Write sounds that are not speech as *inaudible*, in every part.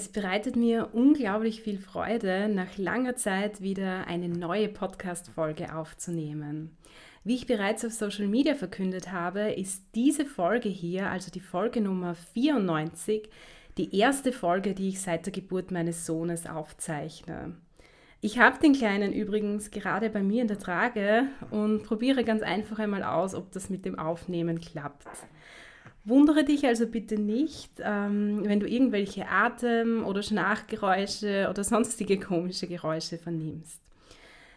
Es bereitet mir unglaublich viel Freude, nach langer Zeit wieder eine neue Podcast-Folge aufzunehmen. Wie ich bereits auf Social Media verkündet habe, ist diese Folge hier, also die Folge Nummer 94, die erste Folge, die ich seit der Geburt meines Sohnes aufzeichne. Ich habe den Kleinen übrigens gerade bei mir in der Trage und probiere ganz einfach einmal aus, ob das mit dem Aufnehmen klappt. Wundere dich also bitte nicht, ähm, wenn du irgendwelche Atem- oder Schnarchgeräusche oder sonstige komische Geräusche vernimmst.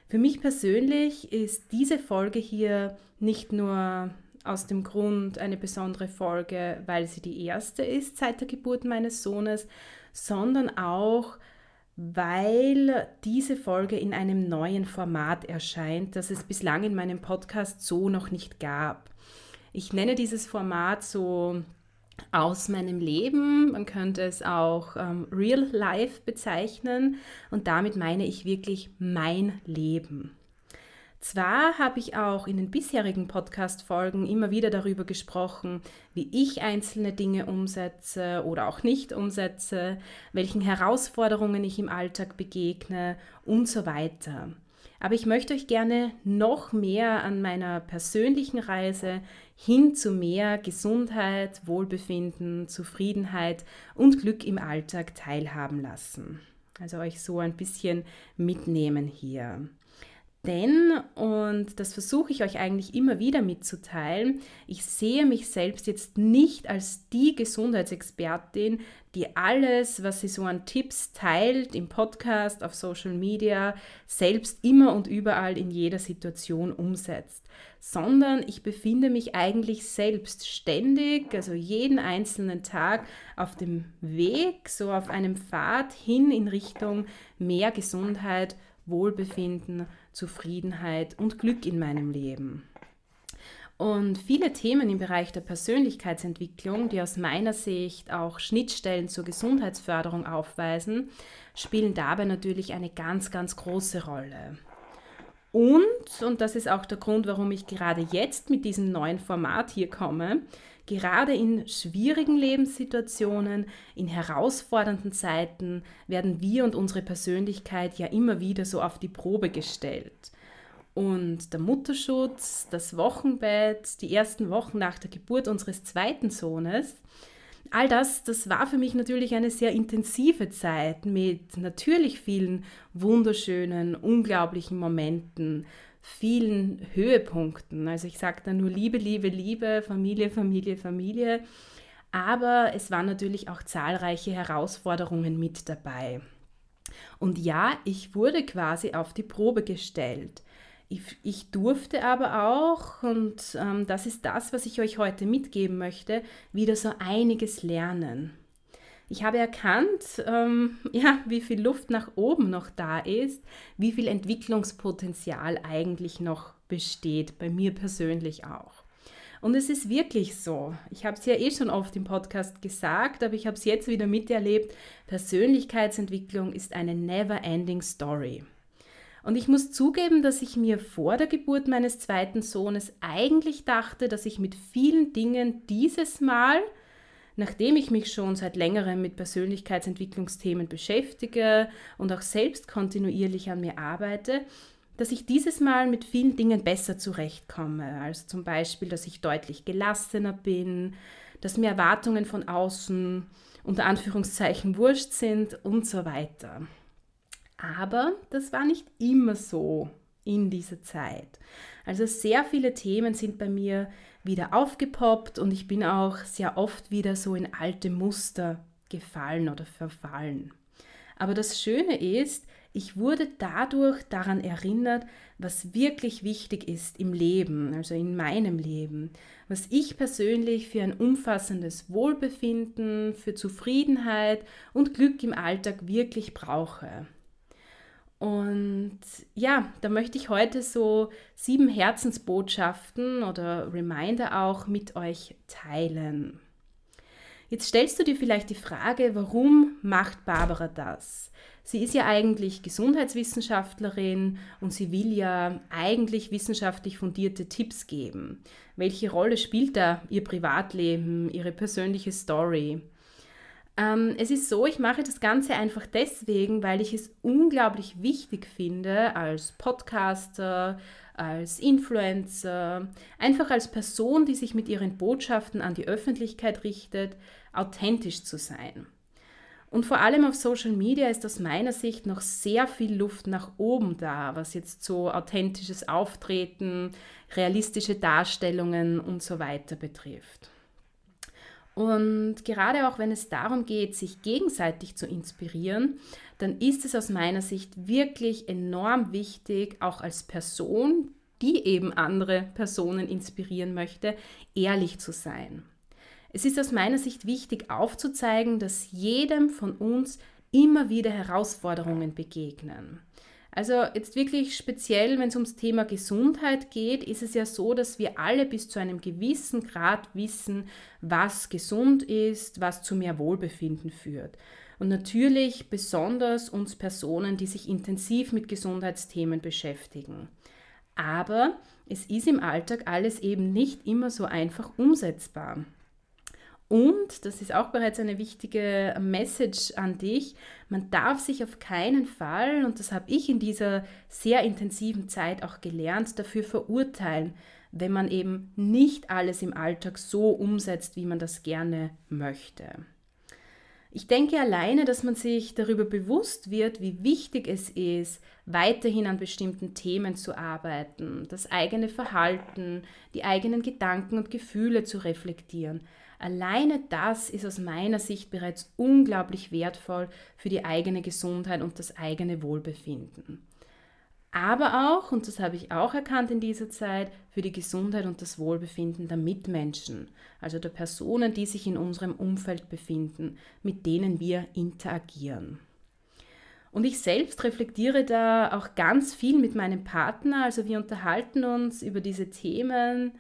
Für mich persönlich ist diese Folge hier nicht nur aus dem Grund eine besondere Folge, weil sie die erste ist seit der Geburt meines Sohnes, sondern auch, weil diese Folge in einem neuen Format erscheint, das es bislang in meinem Podcast so noch nicht gab. Ich nenne dieses Format so aus meinem Leben. Man könnte es auch ähm, Real Life bezeichnen und damit meine ich wirklich mein Leben. Zwar habe ich auch in den bisherigen Podcast-Folgen immer wieder darüber gesprochen, wie ich einzelne Dinge umsetze oder auch nicht umsetze, welchen Herausforderungen ich im Alltag begegne und so weiter. Aber ich möchte euch gerne noch mehr an meiner persönlichen Reise hin zu mehr Gesundheit, Wohlbefinden, Zufriedenheit und Glück im Alltag teilhaben lassen. Also euch so ein bisschen mitnehmen hier. Denn, und das versuche ich euch eigentlich immer wieder mitzuteilen, ich sehe mich selbst jetzt nicht als die Gesundheitsexpertin, die alles, was sie so an Tipps teilt, im Podcast, auf Social Media, selbst immer und überall in jeder Situation umsetzt, sondern ich befinde mich eigentlich selbst ständig, also jeden einzelnen Tag auf dem Weg, so auf einem Pfad hin in Richtung mehr Gesundheit, Wohlbefinden, Zufriedenheit und Glück in meinem Leben. Und viele Themen im Bereich der Persönlichkeitsentwicklung, die aus meiner Sicht auch Schnittstellen zur Gesundheitsförderung aufweisen, spielen dabei natürlich eine ganz, ganz große Rolle. Und, und das ist auch der Grund, warum ich gerade jetzt mit diesem neuen Format hier komme, Gerade in schwierigen Lebenssituationen, in herausfordernden Zeiten werden wir und unsere Persönlichkeit ja immer wieder so auf die Probe gestellt. Und der Mutterschutz, das Wochenbett, die ersten Wochen nach der Geburt unseres zweiten Sohnes, all das, das war für mich natürlich eine sehr intensive Zeit mit natürlich vielen wunderschönen, unglaublichen Momenten, vielen Höhepunkten. Also ich sage da nur Liebe, Liebe, Liebe, Familie, Familie, Familie. Aber es waren natürlich auch zahlreiche Herausforderungen mit dabei. Und ja, ich wurde quasi auf die Probe gestellt. Ich, ich durfte aber auch, und ähm, das ist das, was ich euch heute mitgeben möchte, wieder so einiges lernen. Ich habe erkannt, ähm, *laughs* ja, wie viel Luft nach oben noch da ist, wie viel Entwicklungspotenzial eigentlich noch besteht, bei mir persönlich auch. Und es ist wirklich so. Ich habe es ja eh schon oft im Podcast gesagt, aber ich habe es jetzt wieder miterlebt. Persönlichkeitsentwicklung ist eine never-ending Story. Und ich muss zugeben, dass ich mir vor der Geburt meines zweiten Sohnes eigentlich dachte, dass ich mit vielen Dingen dieses Mal Nachdem ich mich schon seit längerem mit Persönlichkeitsentwicklungsthemen beschäftige und auch selbst kontinuierlich an mir arbeite, dass ich dieses Mal mit vielen Dingen besser zurechtkomme. Also zum Beispiel, dass ich deutlich gelassener bin, dass mir Erwartungen von außen unter Anführungszeichen wurscht sind und so weiter. Aber das war nicht immer so. in dieser Zeit. Also sehr viele Themen sind bei mir wieder aufgepoppt und ich bin auch sehr oft wieder so in alte Muster gefallen oder verfallen. Aber das Schöne ist, ich wurde dadurch daran erinnert, was wirklich wichtig ist im Leben, also in meinem Leben, was ich persönlich für ein umfassendes Wohlbefinden, für Zufriedenheit und Glück im Alltag wirklich brauche. Und ja, da möchte ich heute so sieben Herzensbotschaften oder Reminder auch mit euch teilen. Jetzt stellst du dir vielleicht die Frage, warum macht Barbara das? Sie ist ja eigentlich Gesundheitswissenschaftlerin und sie will ja eigentlich wissenschaftlich fundierte Tipps geben. Welche Rolle spielt da ihr Privatleben, ihre persönliche Story? Ähm, es ist so, ich mache das Ganze einfach deswegen, weil ich es unglaublich wichtig finde, als Podcaster, als Influencer, einfach als Person, die sich mit ihren Botschaften an die Öffentlichkeit richtet, authentisch zu sein. Und vor allem auf Social Media ist aus meiner Sicht noch sehr viel Luft nach oben da, was jetzt so authentisches Auftreten, realistische Darstellungen und so weiter betrifft. Und gerade auch wenn es darum geht, sich gegenseitig zu inspirieren, dann ist es aus meiner Sicht wirklich enorm wichtig, auch als Person, die eben andere Personen inspirieren möchte, ehrlich zu sein. Es ist aus meiner Sicht wichtig aufzuzeigen, dass jedem von uns immer wieder Herausforderungen begegnen. Also jetzt wirklich speziell, wenn es ums Thema Gesundheit geht, ist es ja so, dass wir alle bis zu einem gewissen Grad wissen, was gesund ist, was zu mehr Wohlbefinden führt. Und natürlich besonders uns Personen, die sich intensiv mit Gesundheitsthemen beschäftigen. Aber es ist im Alltag alles eben nicht immer so einfach umsetzbar. Und, das ist auch bereits eine wichtige Message an dich, man darf sich auf keinen Fall, und das habe ich in dieser sehr intensiven Zeit auch gelernt, dafür verurteilen, wenn man eben nicht alles im Alltag so umsetzt, wie man das gerne möchte. Ich denke alleine, dass man sich darüber bewusst wird, wie wichtig es ist, weiterhin an bestimmten Themen zu arbeiten, das eigene Verhalten, die eigenen Gedanken und Gefühle zu reflektieren, Alleine das ist aus meiner Sicht bereits unglaublich wertvoll für die eigene Gesundheit und das eigene Wohlbefinden. Aber auch, und das habe ich auch erkannt in dieser Zeit, für die Gesundheit und das Wohlbefinden der Mitmenschen, also der Personen, die sich in unserem Umfeld befinden, mit denen wir interagieren. Und ich selbst reflektiere da auch ganz viel mit meinem Partner, also wir unterhalten uns über diese Themen,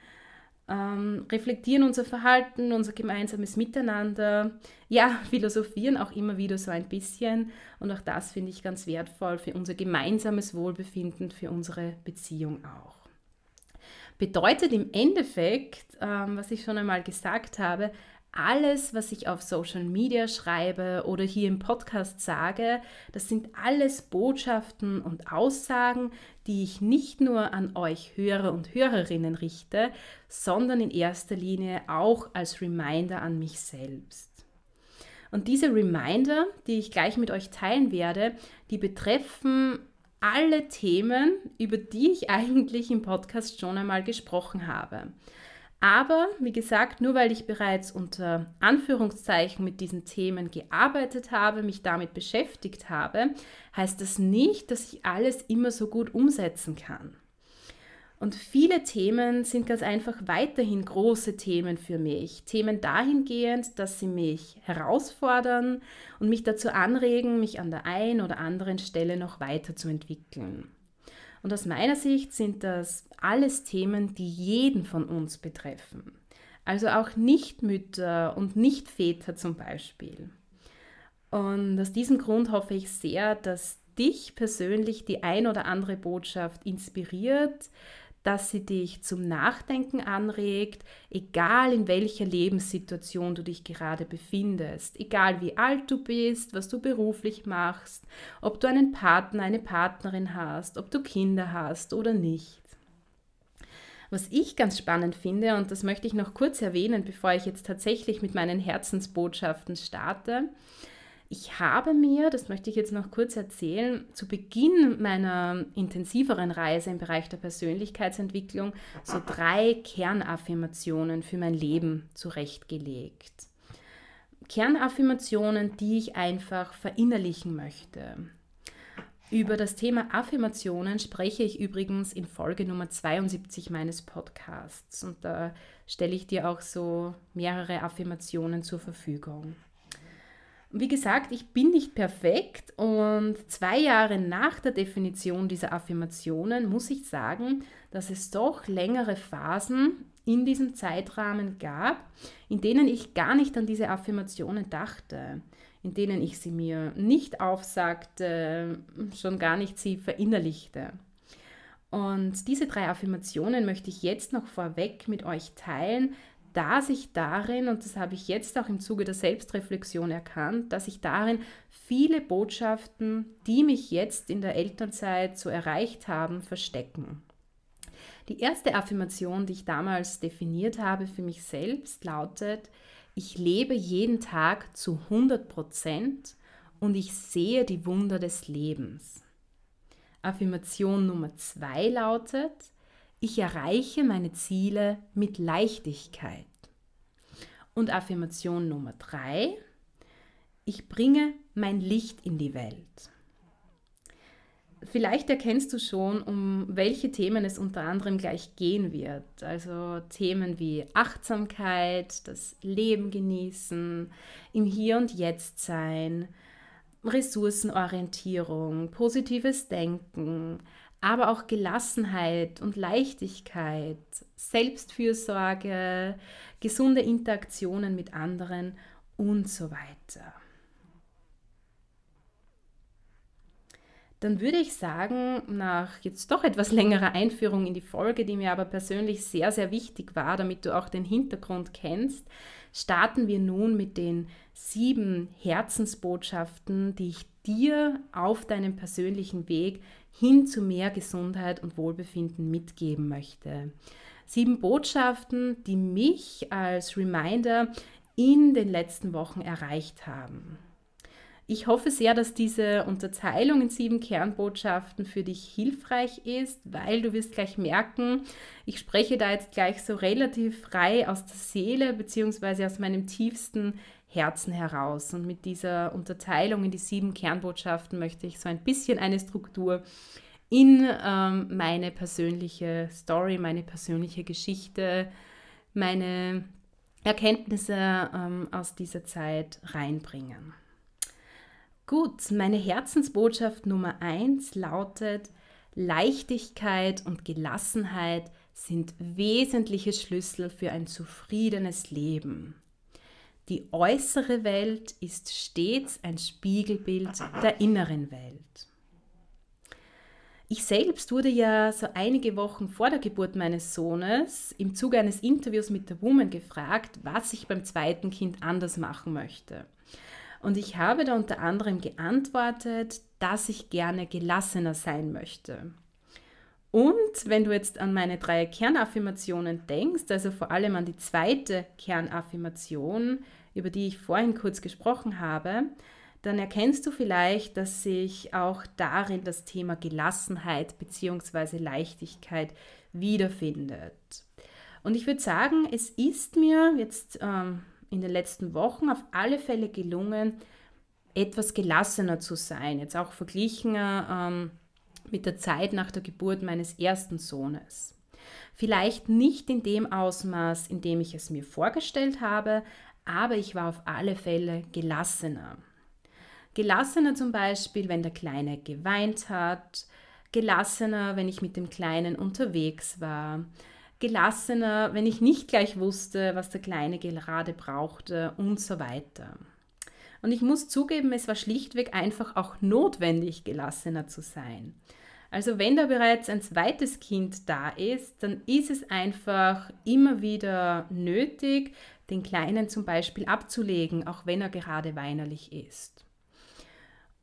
ähm, reflektieren unser Verhalten, unser gemeinsames Miteinander, ja, *laughs* philosophieren auch immer wieder so ein bisschen und auch das finde ich ganz wertvoll für unser gemeinsames Wohlbefinden, für unsere Beziehung auch. Bedeutet im Endeffekt, ähm, was ich schon einmal gesagt habe, alles, was ich auf Social Media schreibe oder hier im Podcast sage, das sind alles Botschaften und Aussagen, die ich nicht nur an euch Hörer und Hörerinnen richte, sondern in erster Linie auch als Reminder an mich selbst. Und diese Reminder, die ich gleich mit euch teilen werde, die betreffen alle Themen, über die ich *laughs* eigentlich im Podcast schon einmal gesprochen habe. Aber wie gesagt, nur weil ich bereits unter Anführungszeichen mit diesen Themen gearbeitet habe, mich damit beschäftigt habe, heißt das nicht, dass ich alles immer so gut umsetzen kann. Und viele Themen sind ganz einfach weiterhin große Themen für mich. Themen dahingehend, dass sie mich herausfordern und mich dazu anregen, mich an der einen oder anderen Stelle noch weiterzuentwickeln. Und aus meiner Sicht sind das alles Themen, die jeden von uns betreffen. Also auch Nichtmütter und Nichtväter zum Beispiel. Und aus diesem Grund hoffe ich sehr, dass dich persönlich die ein oder andere Botschaft inspiriert, dass sie dich zum Nachdenken anregt, egal in welcher Lebenssituation du dich gerade befindest, egal wie alt du bist, was du beruflich machst, ob du einen Partner, eine Partnerin hast, ob du Kinder hast oder nicht. Was ich ganz spannend finde, und das möchte ich noch kurz erwähnen, bevor ich jetzt tatsächlich mit meinen Herzensbotschaften starte, ich habe mir, das möchte ich jetzt noch kurz erzählen, zu Beginn meiner intensiveren Reise im Bereich der Persönlichkeitsentwicklung so drei Kernaffirmationen für mein Leben zurechtgelegt. Kernaffirmationen, die ich einfach verinnerlichen möchte. Über das Thema Affirmationen spreche ich übrigens in Folge Nummer 72 meines Podcasts und da stelle ich dir auch so mehrere Affirmationen zur Verfügung. Wie gesagt, ich bin nicht perfekt und zwei Jahre nach der Definition dieser Affirmationen muss ich sagen, dass es doch längere Phasen in diesem Zeitrahmen gab, in denen ich gar nicht an diese Affirmationen dachte, in denen ich sie mir nicht aufsagte, schon gar nicht sie verinnerlichte. Und diese drei Affirmationen möchte ich jetzt noch vorweg mit euch teilen, da sich darin, und das habe ich jetzt auch im Zuge der Selbstreflexion erkannt, dass sich darin viele Botschaften, die mich jetzt in der Elternzeit so erreicht haben, verstecken. Die erste Affirmation, die ich damals definiert habe für mich selbst, lautet, ich lebe jeden Tag zu 100 Prozent und ich sehe die Wunder des Lebens. Affirmation Nummer zwei lautet, ich erreiche meine Ziele mit Leichtigkeit. Und Affirmation Nummer drei, ich bringe mein Licht in die Welt. Vielleicht erkennst du schon, um welche Themen es unter anderem gleich gehen wird. Also Themen wie Achtsamkeit, das Leben genießen, im Hier und Jetzt sein, Ressourcenorientierung, positives Denken, aber auch Gelassenheit und Leichtigkeit, Selbstfürsorge, gesunde Interaktionen mit anderen und so weiter. Dann würde ich sagen, nach jetzt doch etwas längerer Einführung in die Folge, die mir aber persönlich sehr, sehr wichtig war, damit du auch den Hintergrund kennst, starten wir nun mit den sieben Herzensbotschaften, die ich dir auf deinem persönlichen Weg hin zu mehr Gesundheit und Wohlbefinden mitgeben möchte. Sieben Botschaften, die mich als Reminder in den letzten Wochen erreicht haben. Ich hoffe sehr, dass diese Unterteilung in sieben Kernbotschaften für dich hilfreich ist, weil du wirst gleich merken, ich spreche da jetzt gleich so relativ frei aus der Seele bzw. aus meinem tiefsten Herzen heraus. Und mit dieser Unterteilung in die sieben Kernbotschaften möchte ich so ein bisschen eine Struktur in ähm, meine persönliche Story, meine persönliche Geschichte, meine Erkenntnisse ähm, aus dieser Zeit reinbringen. Gut, meine Herzensbotschaft Nummer eins lautet, Leichtigkeit und Gelassenheit sind wesentliche Schlüssel für ein zufriedenes Leben. Die äußere Welt ist stets ein Spiegelbild der inneren Welt. Ich selbst wurde ja so einige Wochen vor der Geburt meines Sohnes im Zuge eines Interviews mit der Woman gefragt, was ich beim zweiten Kind anders machen möchte. Und ich habe da unter anderem geantwortet, dass ich gerne gelassener sein möchte. Und wenn du jetzt an meine drei Kernaffirmationen denkst, also vor allem an die zweite Kernaffirmation, über die ich vorhin kurz gesprochen habe, dann erkennst du vielleicht, dass sich auch darin das Thema Gelassenheit bzw. Leichtigkeit wiederfindet. Und ich würde sagen, es ist mir jetzt ähm, in den letzten Wochen auf alle Fälle gelungen, etwas gelassener zu sein, jetzt auch verglichen ähm, mit der Zeit nach der Geburt meines ersten Sohnes. Vielleicht nicht in dem Ausmaß, in dem ich es mir vorgestellt habe, aber ich war auf alle Fälle gelassener. Gelassener zum Beispiel, wenn der Kleine geweint hat, gelassener, wenn ich mit dem Kleinen unterwegs war, gelassener, wenn ich nicht gleich wusste, was der Kleine gerade brauchte und so weiter. Und ich muss zugeben, es war schlichtweg einfach auch notwendig, gelassener zu sein. Also wenn da bereits ein zweites Kind da ist, dann ist es einfach immer wieder nötig, den Kleinen zum Beispiel abzulegen, auch wenn er gerade weinerlich ist.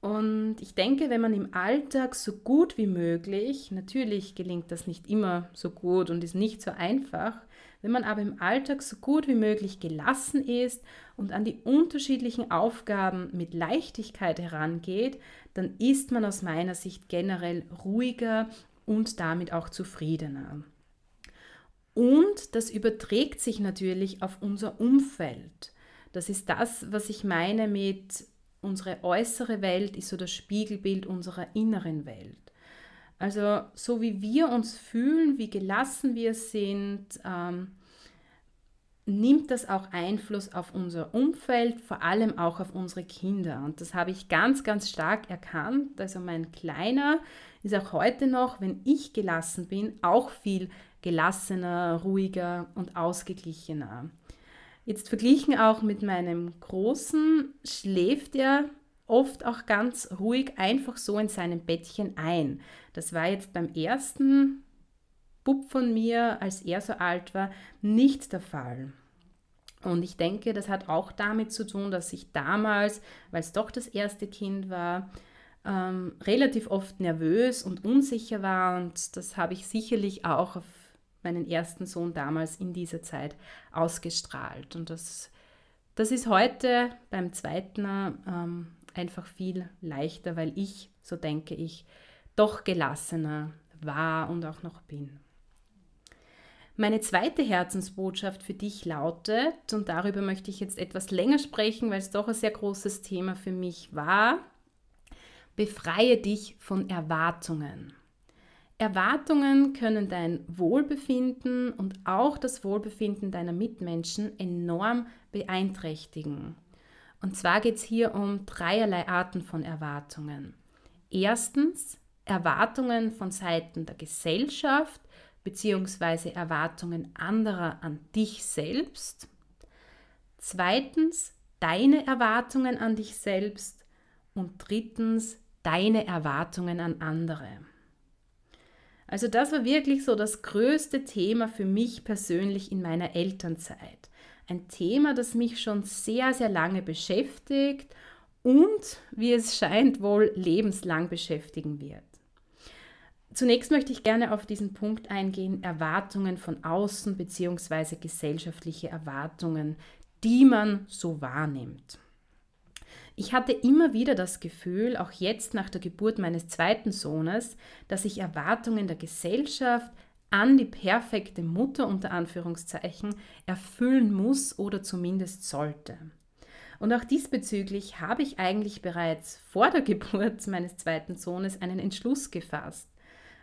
Und ich denke, wenn man im Alltag so gut wie möglich, natürlich gelingt das nicht immer so gut und ist nicht so einfach, Wenn man aber im Alltag so gut wie möglich gelassen ist und an die unterschiedlichen Aufgaben mit Leichtigkeit herangeht, dann ist man aus meiner Sicht generell ruhiger und damit auch zufriedener. Und das überträgt sich natürlich auf unser Umfeld. Das ist das, was ich meine mit unsere äußere Welt ist so das Spiegelbild unserer inneren Welt. Also so wie wir uns fühlen, wie gelassen wir sind, ähm, nimmt das auch Einfluss auf unser Umfeld, vor allem auch auf unsere Kinder. Und das habe ich ganz, ganz stark erkannt. Also mein Kleiner ist auch heute noch, wenn ich gelassen bin, auch viel gelassener, ruhiger und ausgeglichener. Jetzt verglichen auch mit meinem Großen schläft er oft auch ganz ruhig einfach so in seinem Bettchen ein. Das war jetzt beim ersten Bub von mir, als er so alt war, nicht der Fall. Und ich denke, das hat auch damit zu tun, dass ich damals, weil es doch das erste Kind war, ähm, relativ oft nervös und unsicher war. Und das habe ich sicherlich auch auf meinen ersten Sohn damals in dieser Zeit ausgestrahlt. Und das, das ist heute beim zweiten ähm, einfach viel leichter, weil ich, so denke ich, doch gelassener war und auch noch bin. Meine zweite Herzensbotschaft für dich lautet, und darüber möchte ich jetzt etwas länger sprechen, weil es doch ein sehr großes Thema für mich war, befreie dich von Erwartungen. Erwartungen können dein Wohlbefinden und auch das Wohlbefinden deiner Mitmenschen enorm beeinträchtigen. Und zwar geht es hier um dreierlei Arten von Erwartungen. Erstens Erwartungen von Seiten der Gesellschaft bzw. Erwartungen anderer an dich selbst. Zweitens deine Erwartungen an dich selbst. Und drittens deine Erwartungen an andere. Also das war wirklich so das größte Thema für mich persönlich in meiner Elternzeit ein Thema, das mich schon sehr, sehr lange beschäftigt und, wie es scheint, wohl lebenslang beschäftigen wird. Zunächst möchte ich gerne auf diesen Punkt eingehen, Erwartungen von außen bzw. gesellschaftliche Erwartungen, die man so wahrnimmt. Ich hatte immer wieder das Gefühl, auch jetzt nach der Geburt meines zweiten Sohnes, dass ich Erwartungen der Gesellschaft an die perfekte Mutter unter Anführungszeichen erfüllen muss oder zumindest sollte. Und auch diesbezüglich habe ich eigentlich bereits vor der *laughs* Geburt meines zweiten Sohnes einen Entschluss gefasst.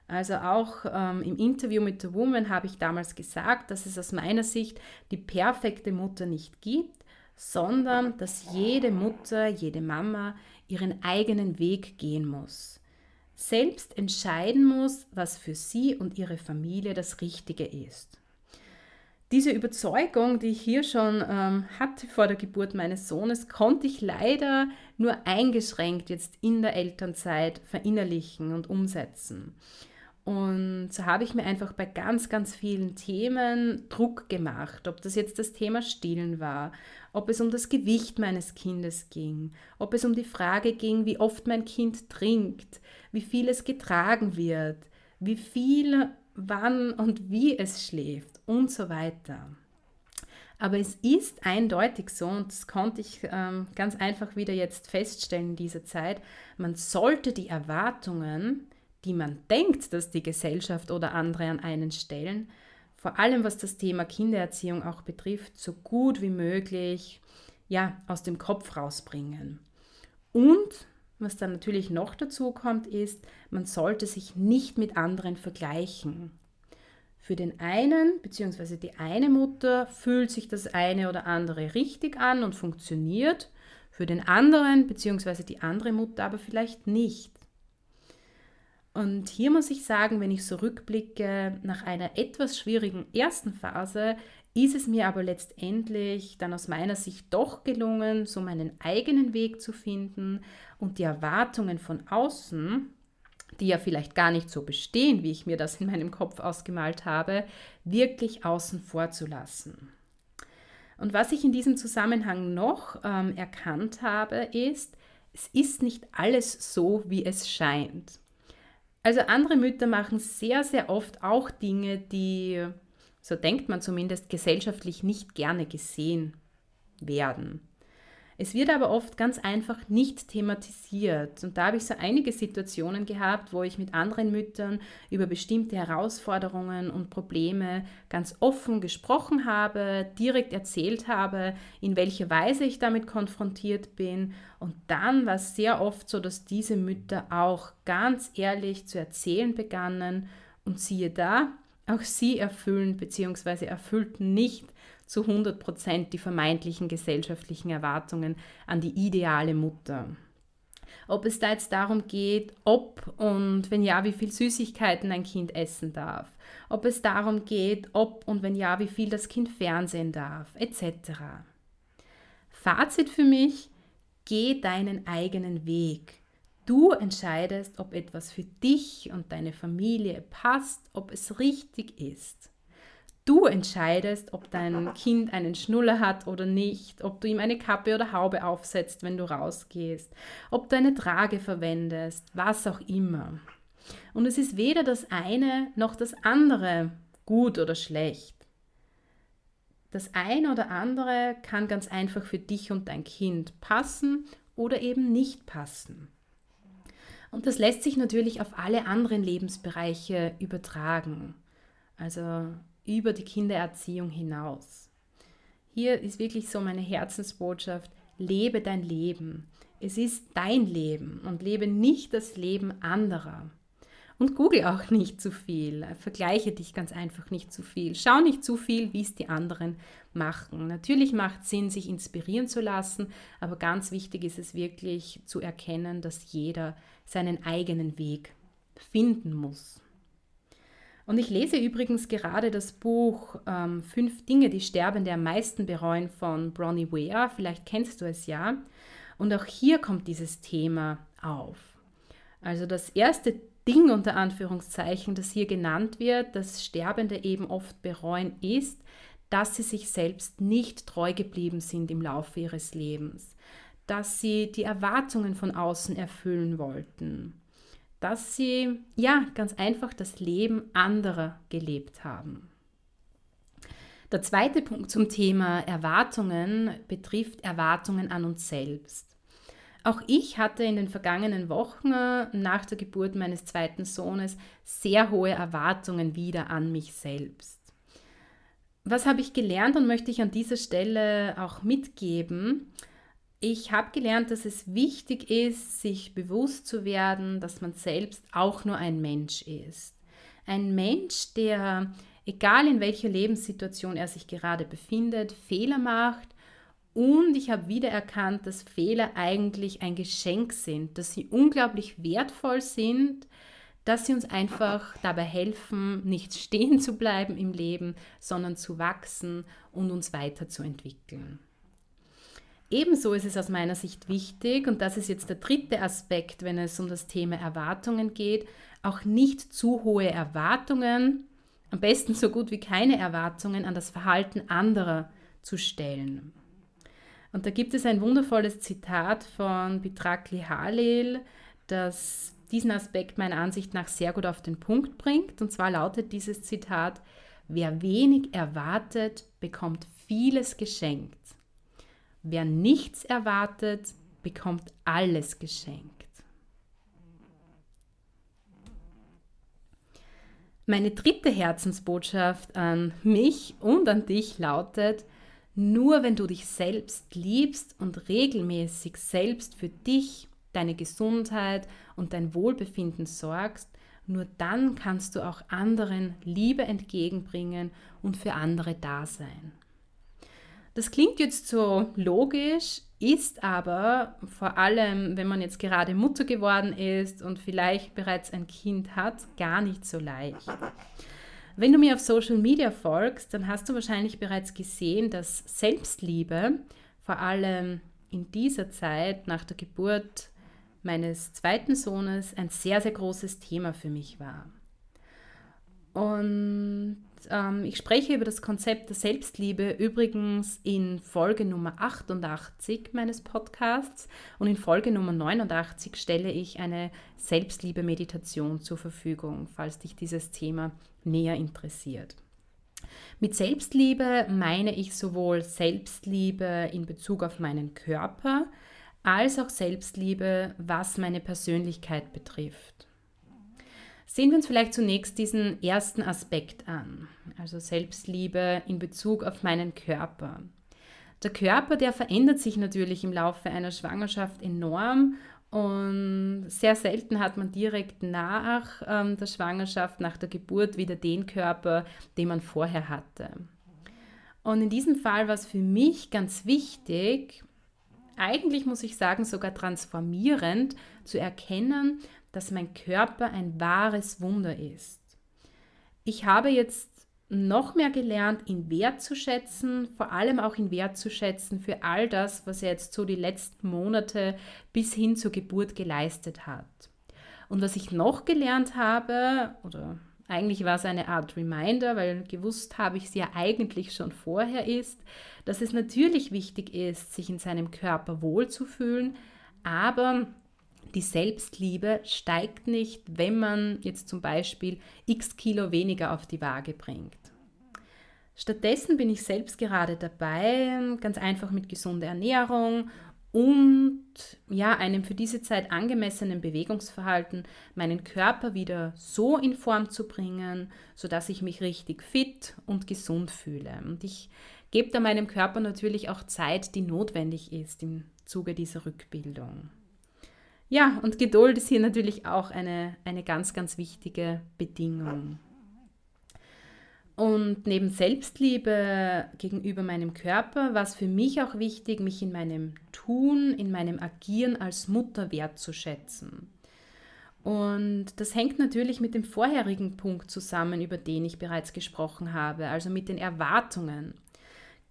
Also auch ähm, im Interview mit The Woman habe ich damals gesagt, dass es aus meiner Sicht die perfekte Mutter nicht gibt, sondern dass jede Mutter, jede Mama ihren eigenen Weg gehen muss selbst entscheiden muss, was für sie und ihre Familie das Richtige ist. Diese Überzeugung, die ich hier schon ähm, hatte vor der Geburt meines Sohnes, konnte ich leider nur eingeschränkt jetzt in der Elternzeit verinnerlichen und umsetzen. Und so habe ich mir einfach bei ganz, ganz vielen Themen Druck gemacht, ob das jetzt das Thema Stillen war, ob es um das Gewicht meines Kindes ging, ob es um die Frage ging, wie oft mein Kind trinkt, wie viel es getragen wird, wie viel, wann und wie es schläft und so weiter. Aber es ist eindeutig so, und das konnte ich ähm, ganz einfach wieder jetzt feststellen in dieser Zeit, man sollte die Erwartungen, die man denkt, dass die Gesellschaft oder andere an einen stellen, vor allem was das Thema Kindererziehung auch betrifft, so gut wie möglich ja, aus dem Kopf rausbringen. Und was dann natürlich noch dazu kommt, ist, man sollte sich nicht mit anderen vergleichen. Für den einen bzw. die eine Mutter fühlt sich das eine oder andere richtig an und funktioniert, für den anderen bzw. die andere Mutter aber vielleicht nicht. Und hier muss ich sagen, wenn ich so rückblicke, nach einer etwas schwierigen ersten Phase ist es mir aber letztendlich dann aus meiner Sicht doch gelungen, so meinen eigenen Weg zu finden und die Erwartungen von außen, die ja vielleicht gar nicht so bestehen, wie ich mir das in meinem Kopf ausgemalt habe, wirklich außen vor zu lassen. Und was ich in diesem Zusammenhang noch ähm, erkannt habe, ist, es ist nicht alles so, wie es scheint. Also andere Mütter machen sehr, sehr oft auch Dinge, die so denkt man zumindest, gesellschaftlich nicht gerne gesehen werden. Es wird aber oft ganz einfach nicht thematisiert. Und da habe ich so einige Situationen gehabt, wo ich mit anderen Müttern über bestimmte Herausforderungen und Probleme ganz offen gesprochen habe, direkt erzählt habe, in welcher Weise ich damit konfrontiert bin. Und dann war es sehr oft so, dass diese Mütter auch ganz ehrlich zu erzählen begannen. Und siehe da, auch sie erfüllen bzw. erfüllten nicht zu 100 Prozent die vermeintlichen gesellschaftlichen Erwartungen an die ideale Mutter. Ob es da jetzt darum geht, ob und wenn ja, wie viel Süßigkeiten ein Kind essen darf. Ob es darum geht, ob und wenn ja, wie viel das Kind fernsehen darf, etc. Fazit für mich, geh deinen eigenen Weg. Du entscheidest, ob etwas für dich und deine Familie passt, ob es richtig ist. Du entscheidest, ob dein Kind einen Schnuller hat oder nicht, ob du ihm eine Kappe oder Haube aufsetzt, wenn du rausgehst, ob du eine Trage verwendest, was auch immer. Und es ist weder das eine noch das andere gut oder schlecht. Das eine oder andere kann ganz einfach für dich und dein Kind passen oder eben nicht passen. Und das lässt sich natürlich auf alle anderen Lebensbereiche übertragen. Also über die Kindererziehung hinaus. Hier ist wirklich so meine Herzensbotschaft, lebe dein Leben. Es ist dein Leben und lebe nicht das Leben anderer. Und google auch nicht zu viel. Vergleiche dich ganz einfach nicht zu viel. Schau nicht zu viel, wie es die anderen machen. Natürlich macht es Sinn, sich inspirieren zu lassen, aber ganz wichtig ist es wirklich zu erkennen, dass jeder seinen eigenen Weg finden muss. Und ich lese übrigens gerade das Buch ähm, Fünf Dinge, die Sterbende am meisten bereuen von Bronnie Ware. Vielleicht kennst du es ja. Und auch hier kommt dieses Thema auf. Also das erste Ding unter Anführungszeichen, das hier genannt wird, das Sterbende eben oft bereuen, ist, dass sie sich selbst nicht treu geblieben sind im Laufe ihres Lebens, dass sie die Erwartungen von außen erfüllen wollten, dass sie ja ganz einfach das Leben anderer gelebt haben. Der zweite Punkt zum Thema Erwartungen betrifft Erwartungen an uns selbst. Auch ich hatte in den vergangenen Wochen nach der Geburt meines zweiten Sohnes sehr hohe Erwartungen wieder an mich selbst. Was habe ich gelernt und möchte ich an dieser Stelle auch mitgeben? Ich habe gelernt, dass es wichtig ist, sich bewusst zu werden, dass man selbst auch nur ein Mensch ist. Ein Mensch, der, egal in welcher Lebenssituation er sich gerade befindet, Fehler macht. Und ich habe wieder erkannt, dass Fehler eigentlich ein Geschenk sind, dass sie unglaublich wertvoll sind, dass sie uns einfach dabei helfen, nicht stehen zu bleiben im Leben, sondern zu wachsen und uns weiterzuentwickeln. Ebenso ist es aus meiner Sicht wichtig, und das ist jetzt der dritte Aspekt, wenn es um das Thema Erwartungen geht, auch nicht zu hohe Erwartungen, am besten so gut wie keine Erwartungen an das Verhalten anderer zu stellen. Und da gibt es ein wundervolles Zitat von Bitrakli Halil, das diesen Aspekt meiner Ansicht nach sehr gut auf den Punkt bringt. Und zwar lautet dieses Zitat, wer wenig erwartet, bekommt vieles geschenkt. Wer nichts erwartet, bekommt alles geschenkt. Meine dritte Herzensbotschaft an mich und an dich lautet, nur wenn du dich selbst liebst und regelmäßig selbst für dich, deine Gesundheit und dein Wohlbefinden sorgst, nur dann kannst du auch anderen Liebe entgegenbringen und für andere da sein. Das klingt jetzt so logisch, ist aber vor allem, wenn man jetzt gerade Mutter geworden ist und vielleicht bereits ein Kind hat, gar nicht so leicht. Wenn du mir auf Social Media folgst, dann hast du wahrscheinlich bereits gesehen, dass Selbstliebe vor allem in dieser Zeit nach der Geburt meines zweiten Sohnes ein sehr, sehr großes Thema für mich war. Und ähm, ich spreche über das Konzept der Selbstliebe übrigens in Folge Nummer 88 meines Podcasts und in Folge Nummer 89 stelle ich eine Selbstliebe-Meditation zur Verfügung, falls dich dieses Thema näher interessiert. Mit Selbstliebe meine ich sowohl Selbstliebe in Bezug auf meinen Körper als auch Selbstliebe, was meine Persönlichkeit betrifft. Sehen wir uns vielleicht zunächst diesen ersten Aspekt an, also Selbstliebe in Bezug auf meinen Körper. Der Körper, der verändert sich natürlich im Laufe einer Schwangerschaft enorm und sehr selten hat man direkt nach ähm, der Schwangerschaft, nach der Geburt wieder den Körper, den man vorher hatte. Und in diesem Fall war es für mich ganz wichtig, eigentlich muss ich sagen sogar transformierend, zu erkennen, dass mein Körper ein wahres Wunder ist. Ich habe jetzt noch mehr gelernt, ihn wertzuschätzen, vor allem auch ihn wertzuschätzen für all das, was er jetzt so die letzten Monate bis hin zur Geburt geleistet hat. Und was ich noch gelernt habe, oder eigentlich war es eine Art Reminder, weil gewusst habe ich es ja eigentlich schon vorher ist, dass es natürlich wichtig ist, sich in seinem Körper wohlzufühlen, aber die Selbstliebe steigt nicht, wenn man jetzt zum Beispiel x Kilo weniger auf die Waage bringt. Stattdessen bin ich selbst gerade dabei, ganz einfach mit gesunder Ernährung und ja, einem für diese Zeit angemessenen Bewegungsverhalten meinen Körper wieder so in Form zu bringen, sodass ich mich richtig fit und gesund fühle. Und ich gebe da meinem Körper natürlich auch Zeit, die notwendig ist im Zuge dieser Rückbildung. Ja, und Geduld ist hier natürlich auch eine, eine ganz, ganz wichtige Bedingung. Und neben Selbstliebe gegenüber meinem Körper war es für mich auch wichtig, mich in meinem Tun, in meinem Agieren als Mutter wertzuschätzen. Und das hängt natürlich mit dem vorherigen Punkt zusammen, über den ich bereits gesprochen habe, also mit den Erwartungen.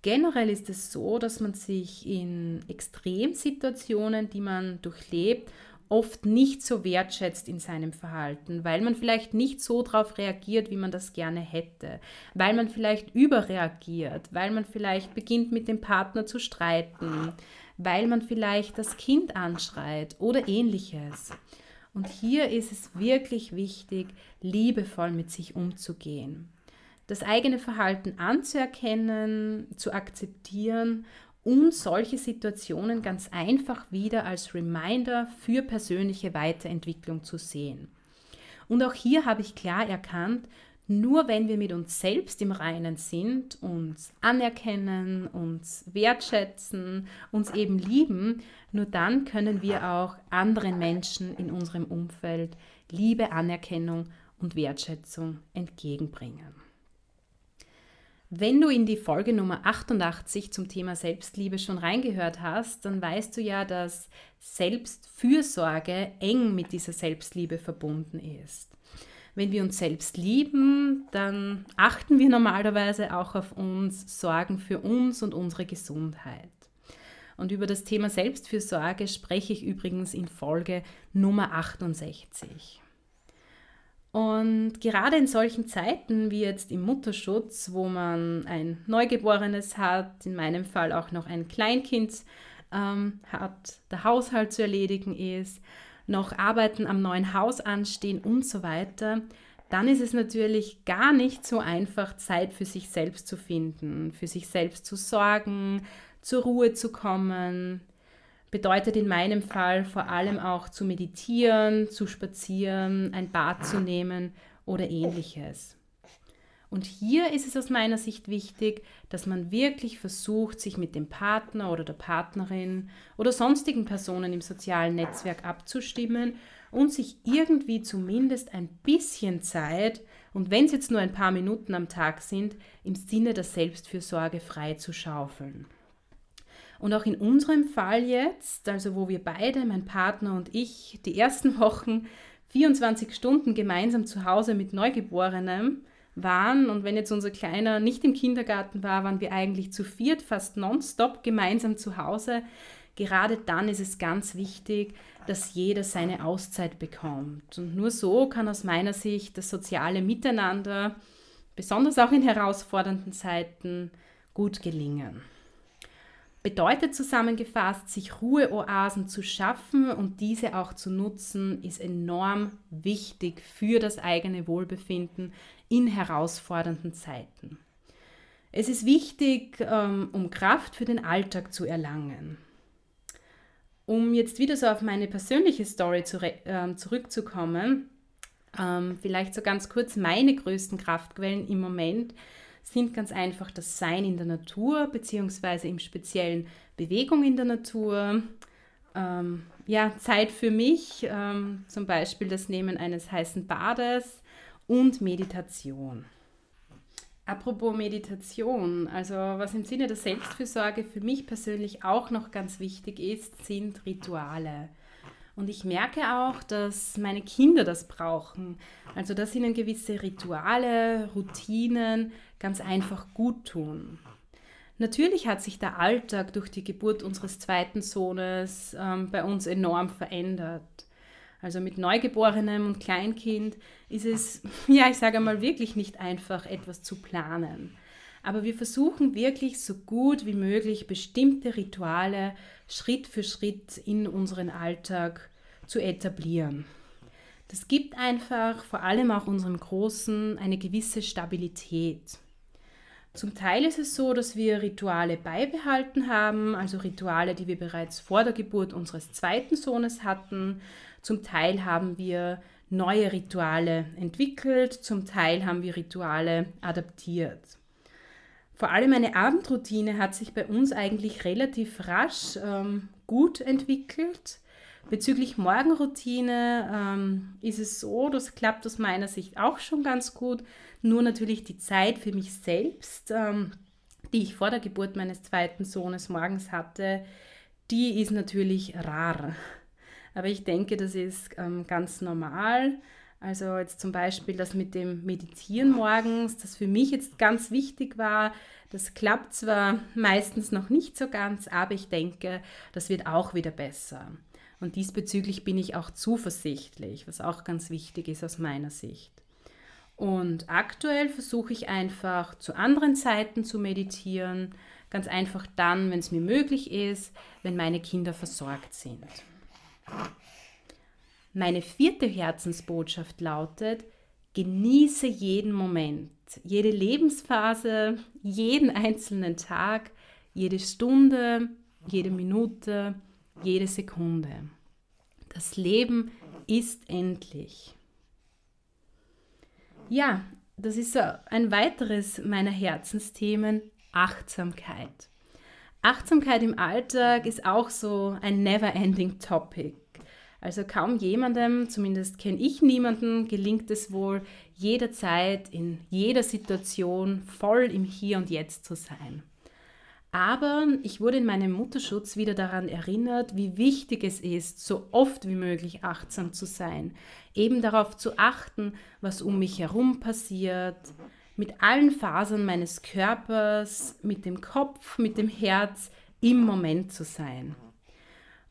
Generell ist es so, dass man sich in Extremsituationen, die man durchlebt, oft nicht so wertschätzt in seinem Verhalten, weil man vielleicht nicht so darauf reagiert, wie man das gerne hätte, weil man vielleicht überreagiert, weil man vielleicht beginnt mit dem Partner zu streiten, weil man vielleicht das Kind anschreit oder ähnliches. Und hier ist es wirklich wichtig, liebevoll mit sich umzugehen. Das eigene Verhalten anzuerkennen, zu akzeptieren und solche Situationen ganz einfach wieder als Reminder für persönliche Weiterentwicklung zu sehen. Und auch hier habe ich klar erkannt, nur wenn wir mit uns selbst im Reinen sind, uns anerkennen, uns wertschätzen, uns eben lieben, nur dann können wir auch anderen Menschen in unserem Umfeld Liebe, Anerkennung und Wertschätzung entgegenbringen. Wenn du in die Folge Nummer 88 zum Thema Selbstliebe schon reingehört hast, dann weißt du ja, dass Selbstfürsorge eng mit dieser Selbstliebe verbunden ist. Wenn wir uns selbst lieben, dann achten wir normalerweise auch auf uns, sorgen für uns und unsere Gesundheit. Und über das Thema Selbstfürsorge spreche ich übrigens in Folge Nummer 68. Und gerade in solchen Zeiten wie jetzt im Mutterschutz, wo man ein Neugeborenes hat, in meinem Fall auch noch ein Kleinkind ähm, hat, der Haushalt zu erledigen ist, noch Arbeiten am neuen Haus anstehen und so weiter, dann ist es natürlich gar nicht so einfach, Zeit für sich selbst zu finden, für sich selbst zu sorgen, zur Ruhe zu kommen, bedeutet in meinem Fall vor allem auch zu meditieren, zu spazieren, ein Bad zu nehmen oder ähnliches. Und hier ist es aus meiner Sicht wichtig, dass man wirklich versucht, sich mit dem Partner oder der Partnerin oder sonstigen Personen im sozialen Netzwerk abzustimmen und sich irgendwie zumindest ein bisschen Zeit, und wenn es jetzt nur ein paar Minuten am Tag sind, im Sinne der Selbstfürsorge frei zu schaufeln. Und auch in unserem Fall jetzt, also wo wir beide, mein Partner und ich, die ersten *laughs* Wochen 24 Stunden gemeinsam zu Hause mit Neugeborenem waren und wenn jetzt unser Kleiner nicht im Kindergarten war, waren wir eigentlich zu viert, fast nonstop gemeinsam zu Hause. Gerade dann ist es ganz wichtig, dass jeder seine Auszeit bekommt. Und nur so kann aus meiner Sicht das soziale Miteinander, besonders auch in herausfordernden Zeiten, gut gelingen bedeutet zusammengefasst, sich Ruheoasen zu schaffen und diese auch zu nutzen, ist enorm wichtig für das eigene Wohlbefinden in herausfordernden Zeiten. Es ist wichtig, ähm, um Kraft für den Alltag zu erlangen. Um jetzt wieder so auf meine persönliche Story zu, äh, zurückzukommen, ähm, vielleicht so ganz kurz, meine größten Kraftquellen im Moment sind ganz einfach das Sein in der Natur, beziehungsweise im speziellen Bewegung in der Natur. Ähm, ja, Zeit für mich, ähm, zum Beispiel das Nehmen eines heißen Bades und Meditation. Apropos Meditation, also was im Sinne der Selbstfürsorge für mich persönlich auch noch ganz wichtig ist, sind Rituale. Und ich merke auch, dass meine Kinder das brauchen. Also, dass ihnen gewisse Rituale, Routinen ganz einfach gut tun. Natürlich hat sich der Alltag durch die Geburt unseres zweiten Sohnes ähm, bei uns enorm verändert. Also mit Neugeborenem und Kleinkind ist es, *laughs* ja, ich sage mal, wirklich nicht einfach, etwas zu planen. Aber wir versuchen wirklich so gut wie möglich bestimmte Rituale Schritt für Schritt in unseren Alltag zu etablieren. Das gibt einfach vor allem auch unserem Großen eine gewisse Stabilität. Zum Teil ist es so, dass wir Rituale beibehalten haben, also Rituale, die wir bereits vor der Geburt unseres zweiten Sohnes hatten. Zum Teil haben wir neue Rituale entwickelt, zum Teil haben wir Rituale adaptiert. Vor allem eine Abendroutine hat sich bei uns eigentlich relativ rasch ähm, gut entwickelt. Bezüglich Morgenroutine ähm, ist es so, das klappt aus meiner Sicht auch schon ganz gut. Nur natürlich die Zeit für mich selbst, ähm, die ich vor der Geburt meines zweiten Sohnes morgens hatte, die ist natürlich rar. Aber ich denke, das ist ähm, ganz normal. Also jetzt zum Beispiel das mit dem Meditieren morgens, das für mich jetzt ganz wichtig war. Das klappt zwar meistens noch nicht so ganz, aber ich denke, das wird auch wieder besser. Und diesbezüglich bin ich auch zuversichtlich, was auch ganz wichtig ist aus meiner Sicht. Und aktuell versuche ich einfach zu anderen Zeiten zu meditieren, ganz einfach dann, wenn es mir möglich ist, wenn meine Kinder versorgt sind. Meine vierte Herzensbotschaft lautet, genieße jeden Moment, jede Lebensphase, jeden einzelnen Tag, jede Stunde, jede Minute, jede Sekunde. Das Leben ist endlich. Ja, das ist ein weiteres meiner Herzensthemen, Achtsamkeit. Achtsamkeit im Alltag ist auch so ein never-ending Topic. Also kaum jemandem, zumindest kenne ich niemanden, gelingt es wohl, jederzeit in jeder Situation voll im Hier und Jetzt zu sein. Aber ich wurde in meinem Mutterschutz wieder daran erinnert, wie wichtig es ist, so oft wie möglich achtsam zu sein, eben darauf zu achten, was um mich herum passiert, mit allen Fasern meines Körpers, mit dem Kopf, mit dem Herz im Moment zu sein.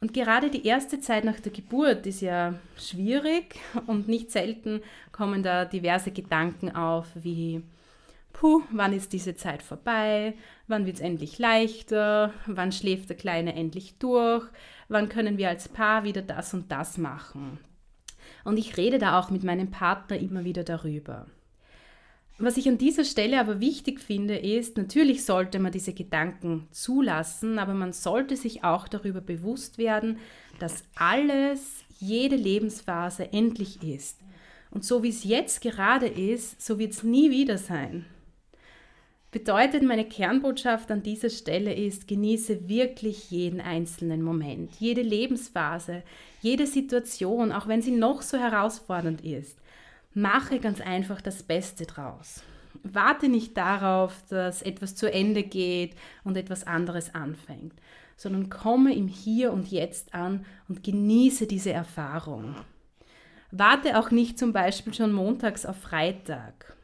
Und gerade die erste Zeit nach der Geburt ist ja schwierig und nicht selten kommen da diverse Gedanken auf, wie puh, wann ist diese Zeit vorbei, wann wird es endlich leichter, wann schläft der Kleine endlich durch, wann können wir als Paar wieder das und das machen. Und ich rede da auch mit meinem Partner immer wieder darüber. Was ich an dieser Stelle aber wichtig finde, ist, natürlich sollte man diese Gedanken zulassen, aber man sollte sich auch darüber bewusst werden, dass alles, jede Lebensphase endlich ist. Und so wie es jetzt gerade ist, so wird es nie wieder sein. Bedeutet, meine Kernbotschaft an dieser Stelle ist, genieße wirklich jeden einzelnen Moment, jede Lebensphase, jede Situation, auch wenn sie noch so herausfordernd ist. Mache ganz einfach das Beste draus. Warte nicht darauf, dass etwas zu Ende geht und etwas anderes anfängt, sondern komme im Hier und Jetzt an und genieße diese Erfahrung. Warte auch nicht zum Beispiel schon montags auf Freitag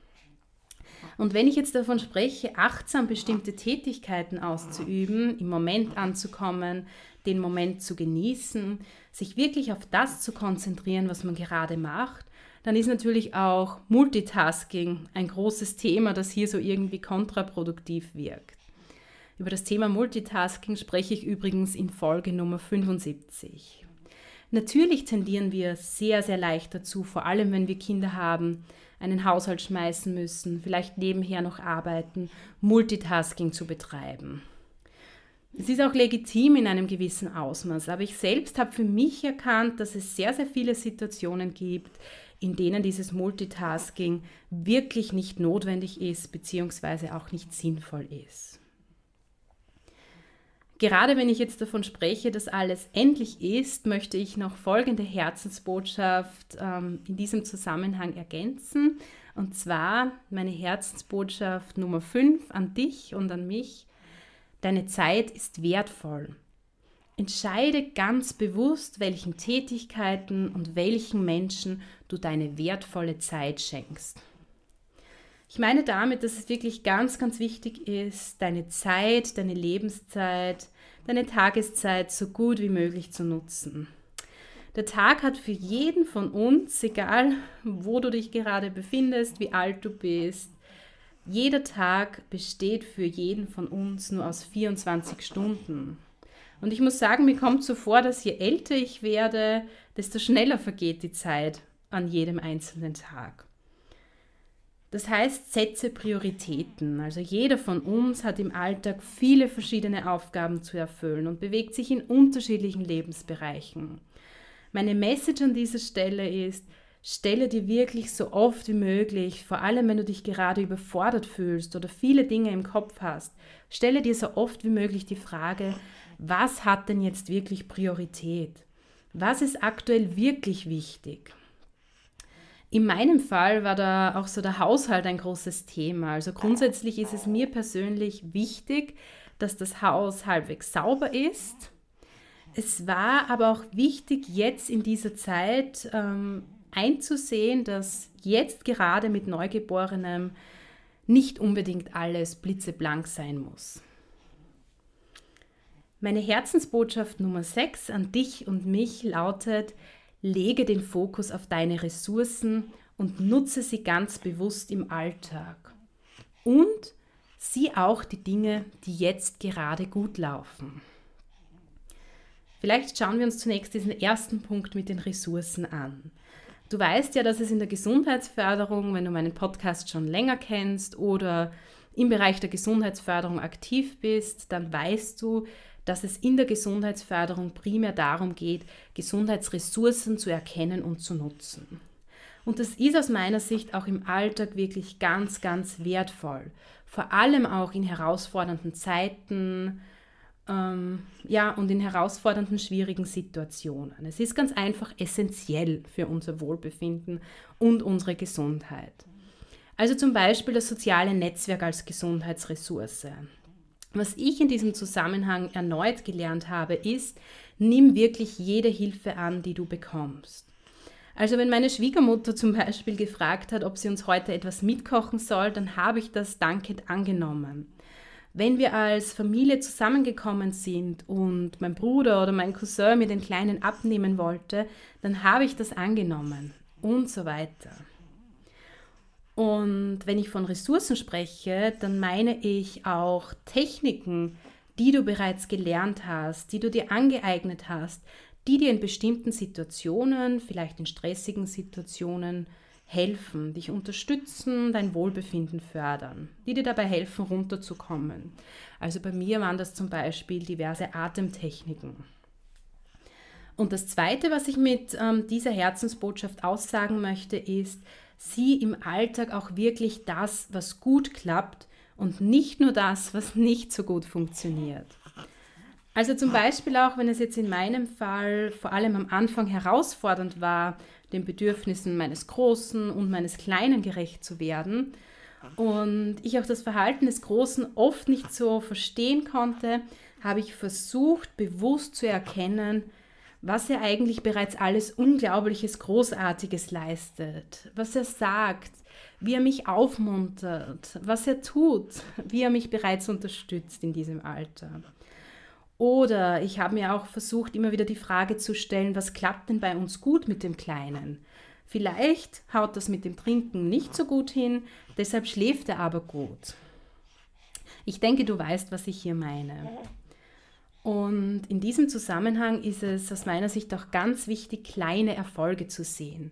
und wenn ich jetzt davon spreche, achtsam bestimmte Tätigkeiten auszuüben, im Moment anzukommen, den Moment zu genießen, sich wirklich auf das zu konzentrieren, was man gerade macht, dann ist natürlich auch Multitasking ein großes Thema, das hier so irgendwie kontraproduktiv wirkt. Über das Thema Multitasking spreche ich übrigens in Folge Nummer 75. Natürlich tendieren wir sehr, sehr leicht dazu, vor allem wenn wir Kinder haben, einen Haushalt schmeißen müssen, vielleicht nebenher noch arbeiten, Multitasking zu betreiben. Es ist auch legitim in einem gewissen Ausmaß, aber ich selbst habe für mich erkannt, dass es sehr, sehr viele Situationen gibt, in denen dieses Multitasking wirklich nicht notwendig ist, beziehungsweise auch nicht sinnvoll ist. Gerade wenn ich jetzt davon spreche, dass alles endlich ist, möchte ich noch folgende Herzensbotschaft ähm, in diesem Zusammenhang ergänzen. Und zwar meine Herzensbotschaft Nummer 5 an dich und an mich. Deine Zeit ist wertvoll. Entscheide ganz bewusst, welchen Tätigkeiten und welchen Menschen du deine wertvolle Zeit schenkst. Ich meine damit, dass es wirklich ganz, ganz wichtig ist, deine Zeit, deine Lebenszeit, deine Tageszeit so gut wie möglich zu nutzen. Der Tag hat für jeden von uns, egal wo du dich gerade befindest, wie alt du bist, jeder Tag besteht für jeden von uns nur aus 24 Stunden. Und ich muss sagen, mir kommt so vor, dass je älter ich werde, desto schneller vergeht die Zeit an jedem einzelnen Tag. Das heißt, setze Prioritäten. Also jeder von uns hat im Alltag viele verschiedene Aufgaben zu erfüllen und bewegt sich in unterschiedlichen Lebensbereichen. Meine Message an dieser Stelle ist, stelle dir wirklich so oft wie möglich, vor allem wenn du dich gerade überfordert fühlst oder viele Dinge im Kopf hast, stelle dir so oft wie möglich die Frage, was hat denn jetzt wirklich Priorität? Was ist aktuell wirklich wichtig? In meinem Fall war da auch so der Haushalt ein großes Thema. Also grundsätzlich ist es mir persönlich wichtig, dass das Haus halbwegs sauber ist. Es war aber auch wichtig, jetzt in dieser Zeit ähm, einzusehen, dass jetzt gerade mit Neugeborenem nicht unbedingt alles blitzeblank sein muss. Meine Herzensbotschaft Nummer 6 an dich und mich lautet, lege den Fokus auf deine Ressourcen und nutze sie ganz bewusst im Alltag. Und sieh auch die Dinge, die jetzt gerade gut laufen. Vielleicht schauen wir uns zunächst diesen ersten Punkt mit den Ressourcen an. Du weißt ja, dass es in der Gesundheitsförderung, wenn du meinen Podcast schon länger kennst oder im Bereich der Gesundheitsförderung aktiv bist, dann weißt du, dass es in der Gesundheitsförderung primär darum geht, Gesundheitsressourcen zu erkennen und zu nutzen. Und das ist aus meiner Sicht auch im Alltag wirklich ganz, ganz wertvoll. Vor allem auch in herausfordernden Zeiten, ähm, ja, und in herausfordernden, schwierigen Situationen. Es ist ganz einfach essentiell für unser Wohlbefinden und unsere Gesundheit. Also zum Beispiel das soziale Netzwerk als Gesundheitsressource. Was ich in diesem Zusammenhang erneut gelernt habe, ist, nimm wirklich jede Hilfe an, die du bekommst. Also wenn meine Schwiegermutter zum Beispiel gefragt hat, ob sie uns heute etwas mitkochen soll, dann habe ich das dankend angenommen. Wenn wir als Familie zusammengekommen sind und mein Bruder oder mein Cousin mir den Kleinen abnehmen wollte, dann habe ich das angenommen und so weiter. Und wenn ich von Ressourcen spreche, dann meine ich auch Techniken, die du bereits gelernt hast, die du dir angeeignet hast, die dir in bestimmten Situationen, vielleicht in stressigen Situationen, helfen, dich unterstützen, dein Wohlbefinden fördern, die dir dabei helfen, runterzukommen. Also bei mir waren das zum Beispiel diverse Atemtechniken. Und das Zweite, was ich mit ähm, dieser Herzensbotschaft aussagen möchte, ist, sieh im Alltag auch wirklich das, was gut klappt und nicht nur das, was nicht so gut funktioniert. Also zum Beispiel auch, wenn es jetzt in meinem Fall vor allem am Anfang herausfordernd war, den Bedürfnissen meines Großen und meines Kleinen gerecht zu werden. Und ich auch das Verhalten des Großen oft nicht so verstehen konnte, habe ich versucht, bewusst zu erkennen, was er eigentlich bereits alles Unglaubliches, Großartiges leistet, was er sagt, wie er mich aufmuntert, was er tut, wie er mich bereits unterstützt in diesem Alter. Oder ich habe mir auch versucht, immer wieder die Frage zu stellen, was klappt denn bei uns gut mit dem Kleinen? Vielleicht haut das mit dem Trinken nicht so gut hin, deshalb schläft er aber gut. Ich denke, du weißt, was ich hier meine. Und in diesem Zusammenhang ist es aus meiner Sicht auch ganz wichtig, kleine Erfolge zu sehen.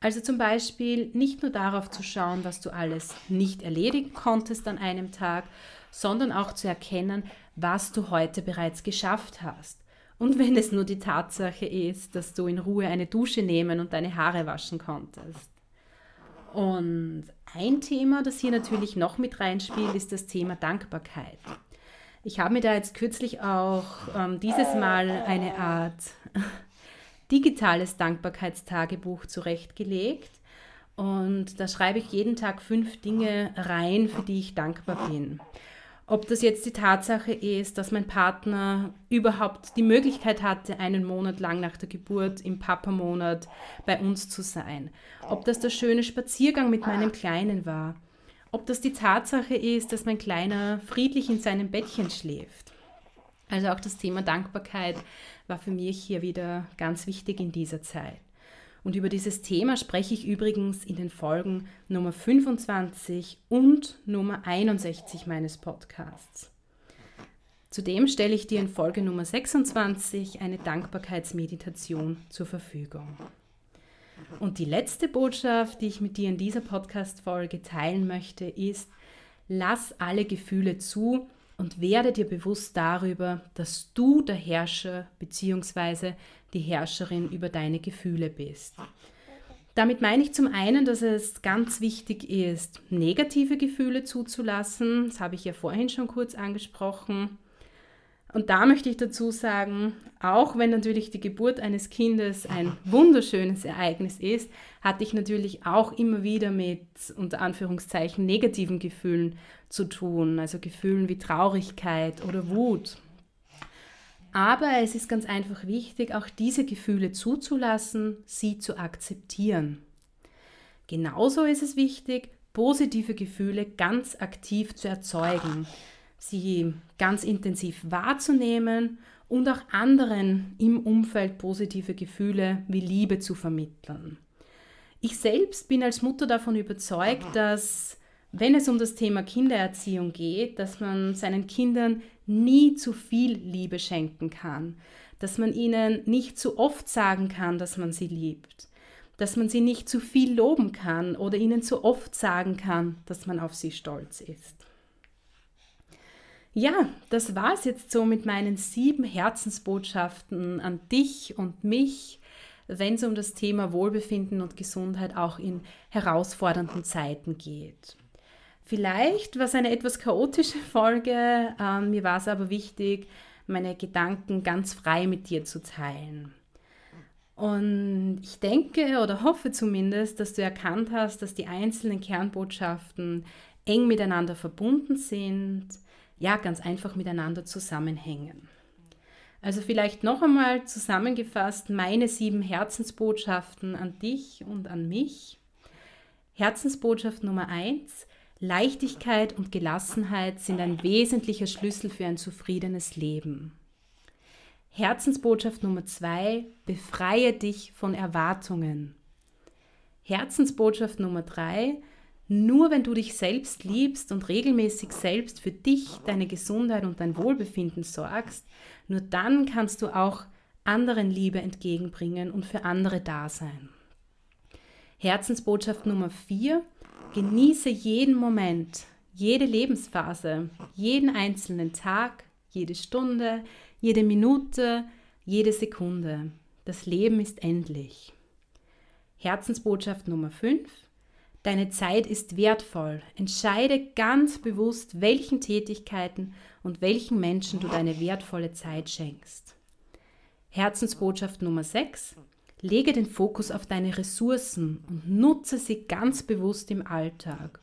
Also zum Beispiel nicht nur darauf zu schauen, was du alles nicht erledigen konntest an einem Tag, sondern auch zu erkennen, was du heute bereits geschafft hast. Und wenn es nur die Tatsache ist, dass du in Ruhe eine Dusche nehmen und deine Haare waschen konntest. Und ein Thema, das hier natürlich noch mit reinspielt, ist das Thema Dankbarkeit. Ich habe mir da jetzt kürzlich auch ähm, dieses Mal eine Art *laughs* digitales Dankbarkeitstagebuch zurechtgelegt. Und da schreibe ich jeden Tag fünf Dinge rein, für die ich dankbar bin. Ob das jetzt die Tatsache ist, dass mein Partner überhaupt die Möglichkeit hatte, einen Monat lang nach der Geburt im Papa-Monat bei uns zu sein. Ob das der schöne Spaziergang mit meinem Kleinen war. Ob das die Tatsache ist, dass mein Kleiner friedlich in seinem Bettchen schläft. Also auch das Thema Dankbarkeit war für mich hier wieder ganz wichtig in dieser Zeit. Und über dieses Thema spreche ich übrigens in den Folgen Nummer 25 und Nummer 61 meines Podcasts. Zudem stelle ich dir in Folge Nummer 26 eine Dankbarkeitsmeditation zur Verfügung. Und die letzte Botschaft, die ich mit dir in dieser Podcast-Folge teilen möchte, ist, lass alle Gefühle zu und werde dir bewusst darüber, dass du der Herrscher bzw. die Herrscherin über deine Gefühle bist. Damit meine ich zum einen, dass es ganz wichtig ist, negative Gefühle zuzulassen. Das habe ich ja vorhin schon kurz angesprochen. Und da möchte ich dazu sagen, auch wenn natürlich die Geburt eines Kindes ein wunderschönes Ereignis ist, hatte ich natürlich auch immer wieder mit unter Anführungszeichen negativen Gefühlen zu tun, also Gefühlen wie Traurigkeit oder Wut. Aber es ist ganz einfach wichtig, auch diese Gefühle zuzulassen, sie zu akzeptieren. Genauso ist es wichtig, positive Gefühle ganz aktiv zu erzeugen sie ganz intensiv wahrzunehmen und auch anderen im Umfeld positive Gefühle wie Liebe zu vermitteln. Ich selbst bin als Mutter davon überzeugt, dass wenn es um das Thema Kindererziehung geht, dass man seinen Kindern nie zu viel Liebe schenken kann, dass man ihnen nicht zu oft sagen kann, dass man sie liebt, dass man sie nicht zu viel loben kann oder ihnen zu oft sagen kann, dass man auf sie stolz ist. Ja, das war es jetzt so mit meinen sieben Herzensbotschaften an dich und mich, wenn es um das Thema Wohlbefinden und Gesundheit auch in herausfordernden Zeiten geht. Vielleicht war es eine etwas chaotische Folge, ähm, mir war es aber wichtig, meine Gedanken ganz frei mit dir zu teilen. Und ich denke oder hoffe zumindest, dass du erkannt hast, dass die einzelnen Kernbotschaften eng miteinander verbunden sind, ja ganz einfach miteinander zusammenhängen. Also vielleicht noch einmal zusammengefasst meine sieben Herzensbotschaften an dich und an mich. Herzensbotschaft Nummer eins: Leichtigkeit und Gelassenheit sind ein wesentlicher Schlüssel für ein zufriedenes Leben. Herzensbotschaft Nummer zwei: Befreie dich von Erwartungen. Herzensbotschaft Nummer drei: nur wenn du dich selbst liebst und regelmäßig selbst für dich, deine Gesundheit und dein Wohlbefinden sorgst, nur dann kannst du auch anderen Liebe entgegenbringen und für andere da sein. Herzensbotschaft Nummer 4. Genieße jeden Moment, jede Lebensphase, jeden einzelnen Tag, jede Stunde, jede Minute, jede Sekunde. Das Leben ist endlich. Herzensbotschaft Nummer 5. Deine Zeit ist wertvoll. Entscheide ganz bewusst, welchen Tätigkeiten und welchen Menschen du deine wertvolle Zeit schenkst. Herzensbotschaft Nummer 6. Lege den Fokus auf deine Ressourcen und nutze sie ganz bewusst im Alltag.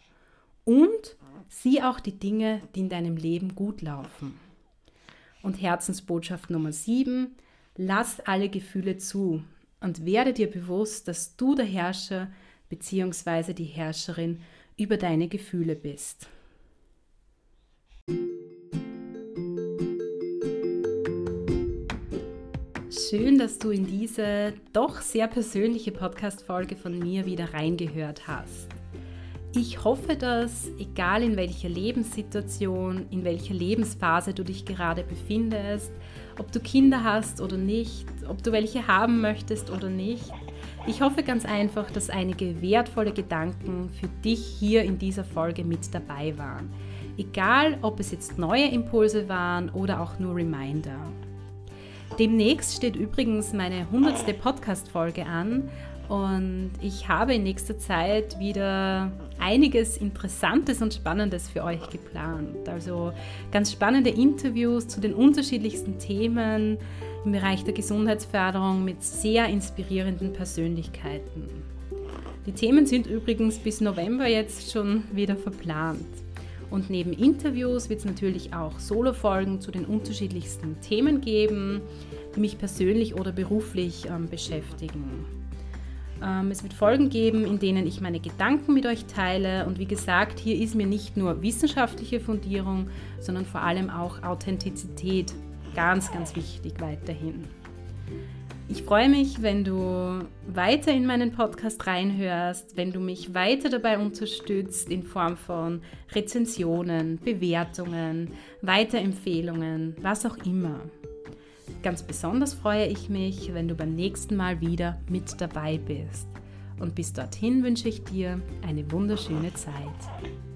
Und sieh auch die Dinge, die in deinem Leben gut laufen. Und Herzensbotschaft Nummer 7. Lass alle Gefühle zu und werde dir bewusst, dass du der Herrscher bzw. die Herrscherin über deine Gefühle bist. Schön, dass du in diese doch sehr persönliche Podcast-Folge von mir wieder reingehört hast. Ich hoffe, dass, egal in welcher Lebenssituation, in welcher Lebensphase du dich gerade befindest, ob du Kinder hast oder nicht, ob du welche haben möchtest oder nicht. Ich hoffe ganz einfach, dass einige wertvolle Gedanken für dich hier in dieser Folge mit dabei waren. Egal, ob es jetzt neue Impulse waren oder auch nur Reminder. Demnächst steht übrigens meine 100. Podcast-Folge an und ich habe in nächster Zeit wieder einiges Interessantes und Spannendes für euch geplant. Also ganz spannende Interviews zu den unterschiedlichsten Themen im Bereich der Gesundheitsförderung mit sehr inspirierenden Persönlichkeiten. Die Themen sind übrigens bis November jetzt schon wieder verplant. Und neben Interviews wird es natürlich auch Solo-Folgen zu den unterschiedlichsten Themen geben, die mich persönlich oder beruflich ähm, beschäftigen. Ähm, es wird Folgen geben, in denen ich meine Gedanken mit euch teile. Und wie gesagt, hier ist mir nicht nur wissenschaftliche Fundierung, sondern vor allem auch Authentizität ganz, ganz wichtig weiterhin. Ich freue mich, wenn du weiter in meinen Podcast reinhörst, wenn du mich weiter dabei unterstützt in Form von Rezensionen, Bewertungen, Weiterempfehlungen, was auch immer. Ganz besonders freue ich mich, wenn du beim nächsten Mal wieder mit dabei bist. Und bis dorthin wünsche ich dir eine wunderschöne Zeit.